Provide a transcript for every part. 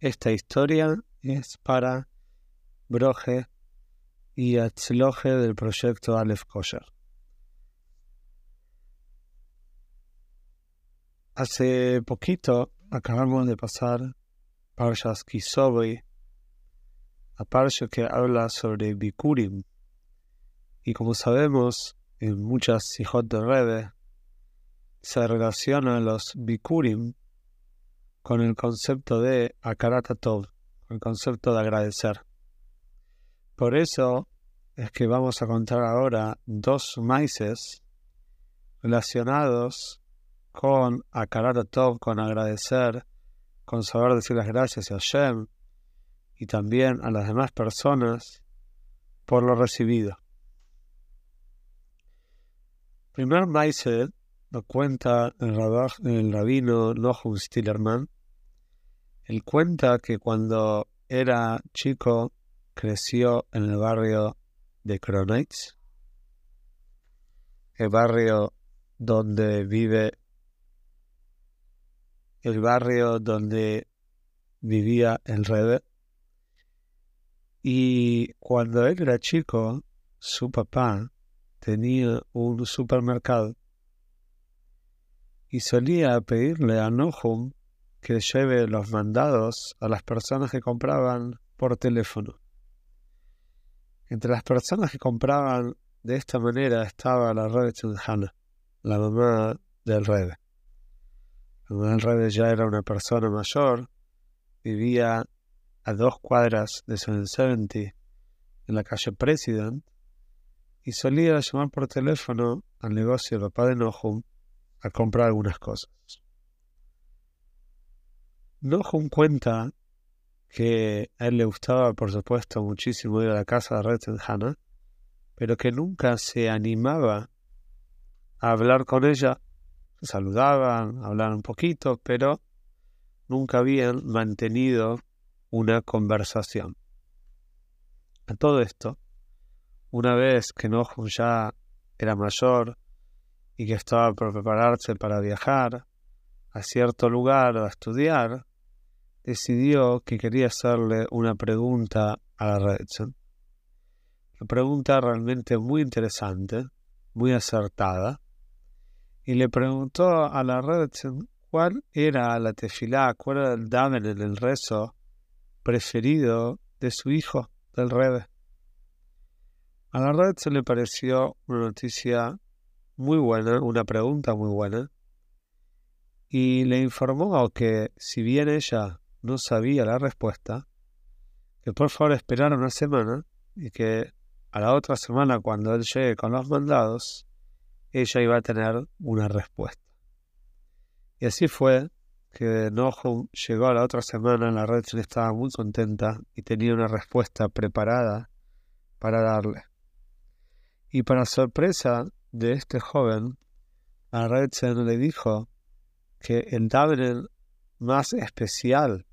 esta historia es para Broje y Atzloje del proyecto Aleph Kosher. Hace poquito acabamos de pasar Parshas Kisobi, a Parsha que habla sobre Bikurim. Y como sabemos, en muchas hijos de Rebe se relacionan los Bikurim con el concepto de Akaratatov, el concepto de agradecer. Por eso es que vamos a contar ahora dos maices relacionados con Akaratatov, con agradecer, con saber decir las gracias a Hashem y también a las demás personas por lo recibido. Primer Maise lo cuenta el, rabino Nohum Stillerman. Él cuenta que cuando era chico creció en el barrio de Kronitz, el barrio donde vive, el barrio donde vivía el Rebe. Y cuando él era chico, su papá tenía un supermercado y solía pedirle a Nohum que lleve los mandados a las personas que compraban por teléfono. Entre las personas que compraban de esta manera estaba la Rebe Hannah, la mamá del Rebe. La mamá del Rebe ya era una persona mayor, vivía a dos cuadras de 70 en la calle President y solía llamar por teléfono al negocio del papá de Nohum a comprar algunas cosas. Nohum cuenta que a él le gustaba, por supuesto, muchísimo ir a la casa de Red Hannah, pero que nunca se animaba a hablar con ella. Saludaban, hablaban un poquito, pero nunca habían mantenido una conversación. A todo esto, una vez que Nohum ya era mayor y que estaba por prepararse para viajar a cierto lugar a estudiar, decidió que quería hacerle una pregunta a la Redson. Una pregunta realmente muy interesante, muy acertada, y le preguntó a la Redson cuál era la tefilá, cuál era el damen en el rezo preferido de su hijo, del Rebe. A la red le pareció una noticia muy buena, una pregunta muy buena, y le informó que si bien ella no sabía la respuesta, que por favor esperara una semana y que a la otra semana cuando él llegue con los mandados, ella iba a tener una respuesta. Y así fue que Nohum llegó a la otra semana, la red estaba muy contenta y tenía una respuesta preparada para darle. Y para sorpresa de este joven, a Redzen le dijo que el Daven más especial,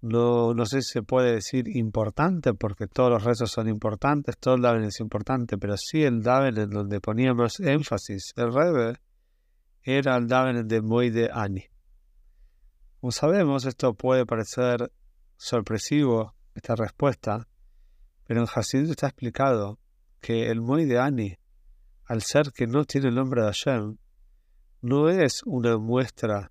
no, no sé si se puede decir importante, porque todos los rezos son importantes, todo el Daven es importante, pero sí el Daven en donde ponía más énfasis el Rebe era el Daven de Moide Ani. Como sabemos, esto puede parecer sorpresivo, esta respuesta, pero en Hasid está explicado que el Moy de Ani, al ser que no tiene el nombre de Hashem, no es una muestra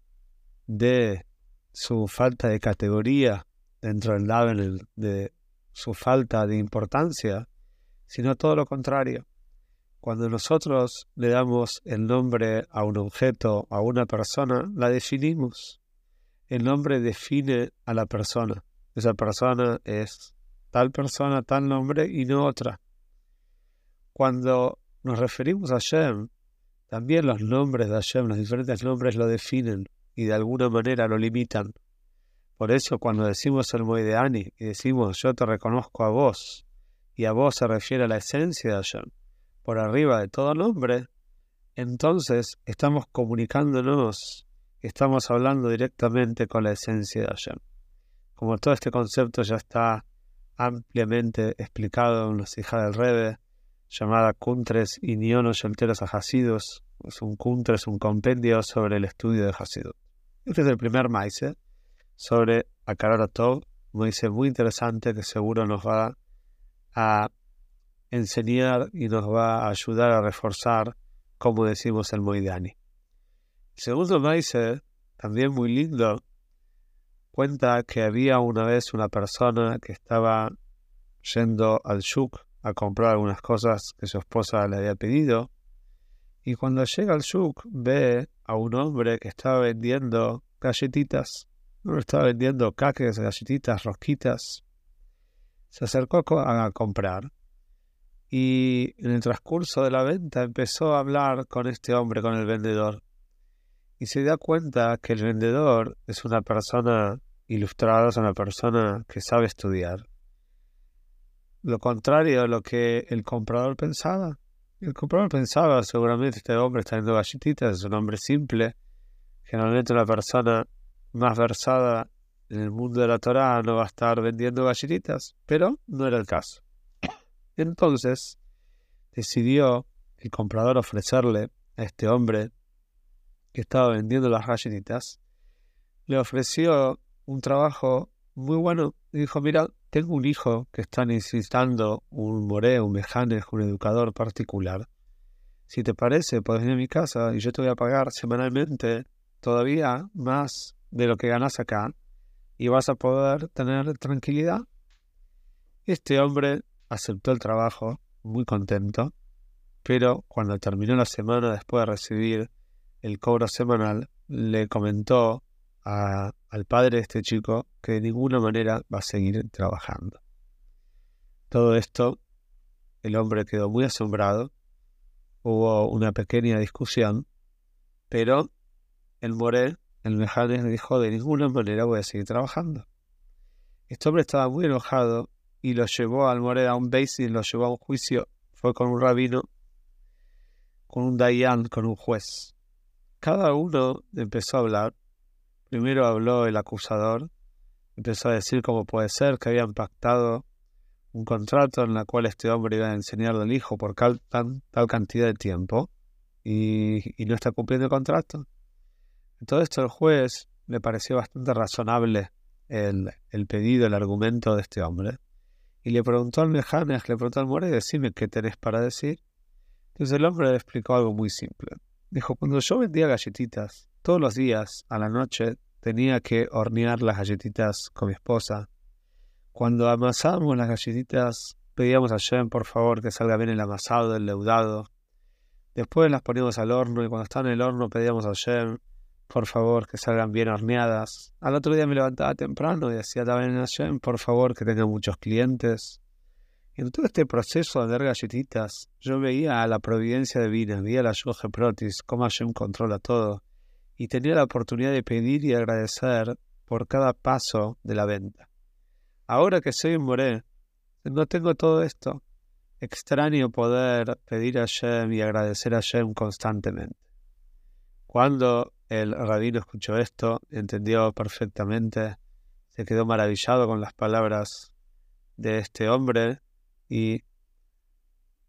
de su falta de categoría dentro del Laven, de su falta de importancia, sino todo lo contrario. Cuando nosotros le damos el nombre a un objeto, a una persona, la definimos. El nombre define a la persona. Esa persona es tal persona, tal nombre y no otra. Cuando nos referimos a Hashem, también los nombres de Hashem, los diferentes nombres lo definen y de alguna manera lo limitan. Por eso cuando decimos el Moedeani y decimos yo te reconozco a vos, y a vos se refiere a la esencia de Hashem, por arriba de todo nombre, entonces estamos comunicándonos, estamos hablando directamente con la esencia de Hashem. Como todo este concepto ya está ampliamente explicado en los hijas del Rebe, llamada Kuntres y Nionos Enteros a Hasidus. Es un Kuntres, un compendio sobre el estudio de Hasidut. Este es el primer maíz sobre Akaratov, me dice muy interesante que seguro nos va a enseñar y nos va a ayudar a reforzar, como decimos el Moidani. El segundo dice, también muy lindo, cuenta que había una vez una persona que estaba yendo al shuk a comprar algunas cosas que su esposa le había pedido. Y cuando llega al shuk ve a un hombre que estaba vendiendo galletitas. No estaba vendiendo caques, galletitas, rosquitas. Se acercó a comprar. Y en el transcurso de la venta empezó a hablar con este hombre, con el vendedor. Y se da cuenta que el vendedor es una persona ilustrada, es una persona que sabe estudiar lo contrario a lo que el comprador pensaba. El comprador pensaba, seguramente este hombre está viendo galletitas, es un hombre simple. Generalmente una persona más versada en el mundo de la Torah no va a estar vendiendo galletitas, pero no era el caso. Entonces decidió el comprador ofrecerle a este hombre que estaba vendiendo las galletitas, le ofreció un trabajo muy bueno. Dijo, mira, tengo un hijo que está necesitando un moré, un mejane, un educador particular. Si te parece, puedes venir a mi casa y yo te voy a pagar semanalmente todavía más de lo que ganas acá y vas a poder tener tranquilidad. Este hombre aceptó el trabajo, muy contento, pero cuando terminó la semana después de recibir el cobro semanal, le comentó al padre de este chico que de ninguna manera va a seguir trabajando. Todo esto, el hombre quedó muy asombrado, hubo una pequeña discusión, pero el Moré, el Mejanes, dijo de ninguna manera voy a seguir trabajando. Este hombre estaba muy enojado y lo llevó al Moré a un y lo llevó a un juicio. Fue con un rabino, con un dayan, con un juez. Cada uno empezó a hablar Primero habló el acusador, empezó a decir cómo puede ser que habían pactado un contrato en el cual este hombre iba a enseñarle al hijo por tal, tal cantidad de tiempo y, no está cumpliendo el contrato. Todo esto el juez le pareció bastante razonable el, el pedido, el argumento de este hombre. Y le preguntó al Mejanes, le preguntó al More, decime qué tenés para decir. Entonces el hombre le explicó algo muy simple. Dijo, cuando yo vendía galletitas todos los días, a la noche, tenía que hornear las galletitas con mi esposa. Cuando amasábamos las galletitas, pedíamos a Jen por favor que salga bien el amasado, el leudado. Después las poníamos al horno y cuando estaban en el horno pedíamos a Jen por favor que salgan bien horneadas. Al otro día me levantaba temprano y decía también a Jen por favor que tenga muchos clientes. Y en todo este proceso de vender galletitas, yo veía a la providencia divina, veía a la Yoje Protis, cómo Hashem controla todo y tenía la oportunidad de pedir y agradecer por cada paso de la venta. Ahora que soy un moré, no tengo todo esto. Extraño poder pedir a Shem y agradecer a Shem constantemente. Cuando el rabino escuchó esto, entendió perfectamente, se quedó maravillado con las palabras de este hombre y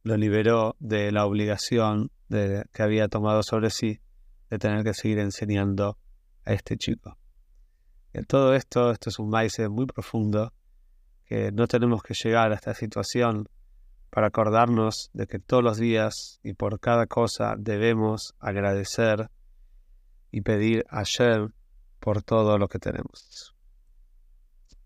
lo liberó de la obligación que había tomado sobre sí de tener que seguir enseñando a este chico. En todo esto, esto es un maíz muy profundo, que no tenemos que llegar a esta situación para acordarnos de que todos los días y por cada cosa debemos agradecer y pedir a Shem por todo lo que tenemos.